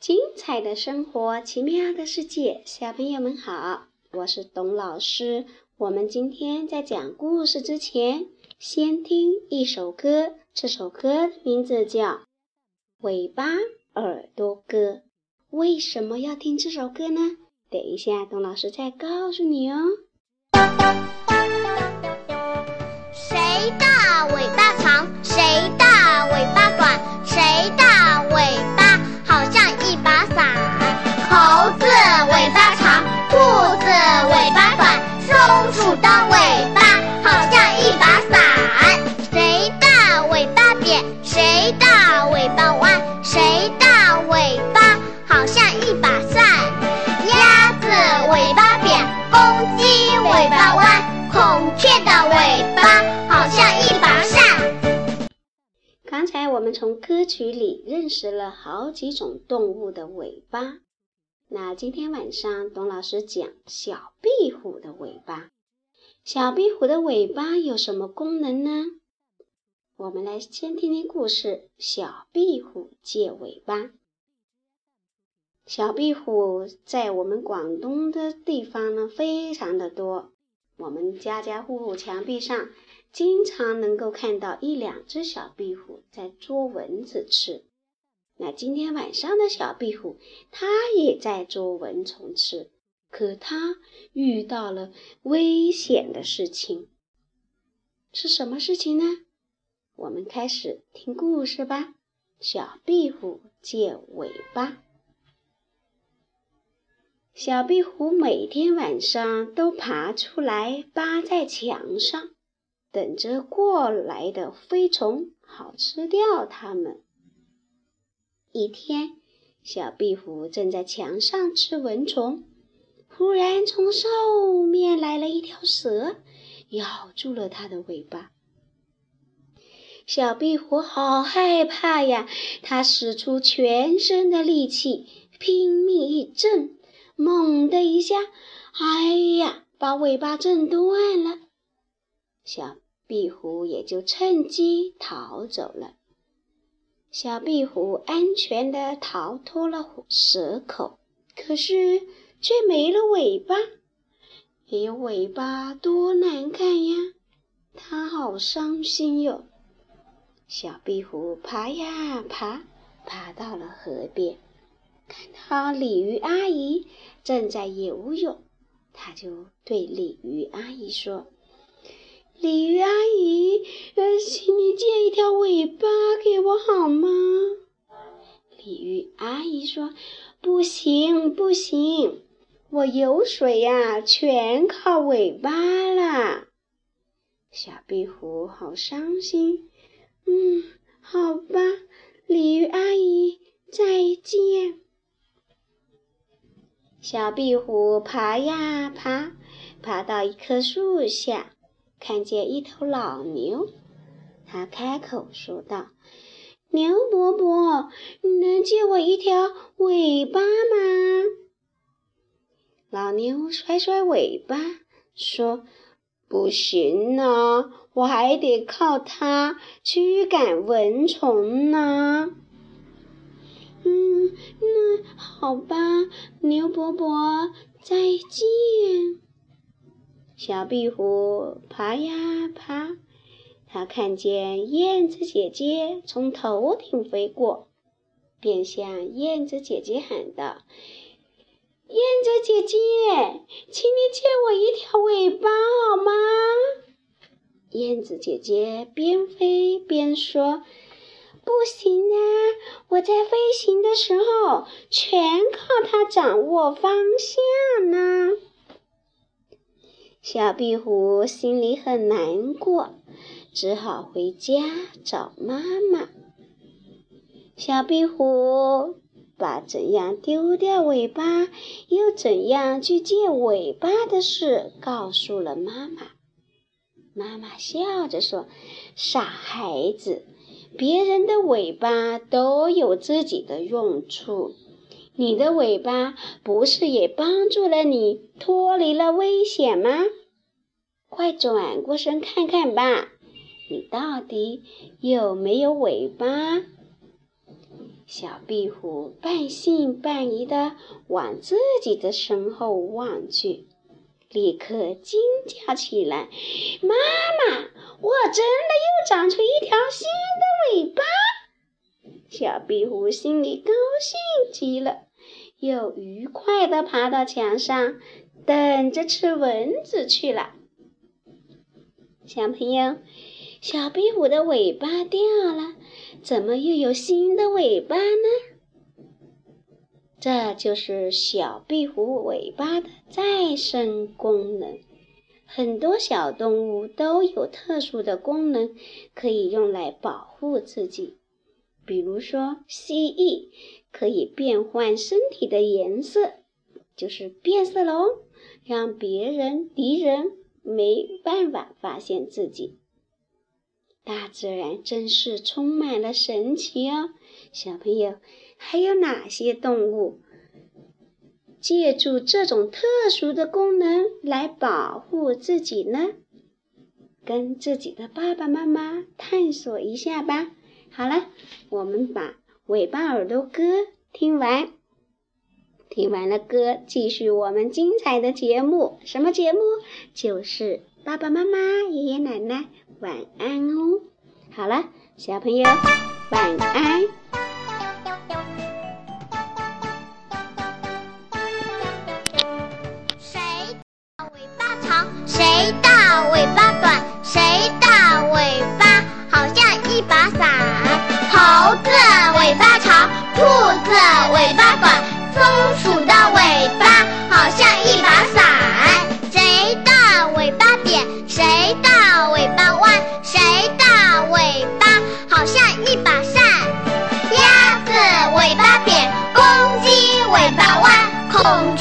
精彩的生活，奇妙的世界，小朋友们好，我是董老师。我们今天在讲故事之前，先听一首歌。这首歌的名字叫《尾巴耳朵歌》。为什么要听这首歌呢？等一下，董老师再告诉你哦。兔子尾巴长，兔子尾巴短，松鼠的尾巴好像一把伞。谁的尾巴扁？谁的尾巴弯？谁的尾巴好像一把扇？鸭子尾巴扁，公鸡尾巴弯，孔雀的尾巴好像一把扇。刚才我们从歌曲里认识了好几种动物的尾巴。那今天晚上，董老师讲小壁虎的尾巴。小壁虎的尾巴有什么功能呢？我们来先听听故事：小壁虎借尾巴。小壁虎在我们广东的地方呢，非常的多。我们家家户户墙壁上经常能够看到一两只小壁虎在捉蚊子吃。那今天晚上的小壁虎，它也在捉蚊虫吃，可它遇到了危险的事情。是什么事情呢？我们开始听故事吧。小壁虎借尾巴。小壁虎每天晚上都爬出来，扒在墙上，等着过来的飞虫，好吃掉它们。一天，小壁虎正在墙上吃蚊虫，忽然从后面来了一条蛇，咬住了它的尾巴。小壁虎好害怕呀！它使出全身的力气，拼命一挣。猛的一下，哎呀，把尾巴震断了。小壁虎也就趁机逃走了。小壁虎安全的逃脱了蛇口，可是却没了尾巴。没有尾巴多难看呀！它好伤心哟。小壁虎爬呀爬，爬到了河边。看到鲤鱼阿姨正在游泳，他就对鲤鱼阿姨说：“鲤鱼阿姨，呃，请你借一条尾巴给我好吗？”鲤鱼阿姨说：“不行，不行，我游水呀，全靠尾巴啦。”小壁虎好伤心。嗯，好吧，鲤鱼阿姨，再见。小壁虎爬呀爬，爬到一棵树下，看见一头老牛。它开口说道：“牛伯伯，你能借我一条尾巴吗？”老牛甩甩尾巴，说：“不行呢，我还得靠它驱赶蚊虫呢。”嗯，那好吧，牛伯伯，再见。小壁虎爬呀爬，它看见燕子姐姐从头顶飞过，便向燕子姐姐喊道：“燕子姐姐，请你借我一条尾巴好吗？”燕子姐姐边飞边说。不行啊！我在飞行的时候，全靠它掌握方向呢。小壁虎心里很难过，只好回家找妈妈。小壁虎把怎样丢掉尾巴，又怎样去借尾巴的事告诉了妈妈。妈妈笑着说：“傻孩子。”别人的尾巴都有自己的用处，你的尾巴不是也帮助了你脱离了危险吗？快转过身看看吧，你到底有没有尾巴？小壁虎半信半疑地往自己的身后望去，立刻惊叫起来：“妈妈，我真的又长出一条新的尾巴！”小壁虎心里高兴极了，又愉快地爬到墙上，等着吃蚊子去了。小朋友，小壁虎的尾巴掉了。怎么又有新的尾巴呢？这就是小壁虎尾巴的再生功能。很多小动物都有特殊的功能，可以用来保护自己。比如说，蜥蜴可以变换身体的颜色，就是变色龙，让别人、敌人没办法发现自己。大自然真是充满了神奇哦，小朋友，还有哪些动物借助这种特殊的功能来保护自己呢？跟自己的爸爸妈妈探索一下吧。好了，我们把《尾巴耳朵歌》听完，听完了歌，继续我们精彩的节目。什么节目？就是爸爸妈妈、爷爷奶奶。晚安哦，好了，小朋友，晚安。谁的尾巴长？谁的尾巴短？谁的尾巴好像一把？尾巴长，兔子尾巴短，松鼠的尾巴好像一把伞。谁的尾巴扁？谁的尾巴弯？谁的尾巴好像一把扇？鸭子尾巴扁，公鸡尾巴弯，孔。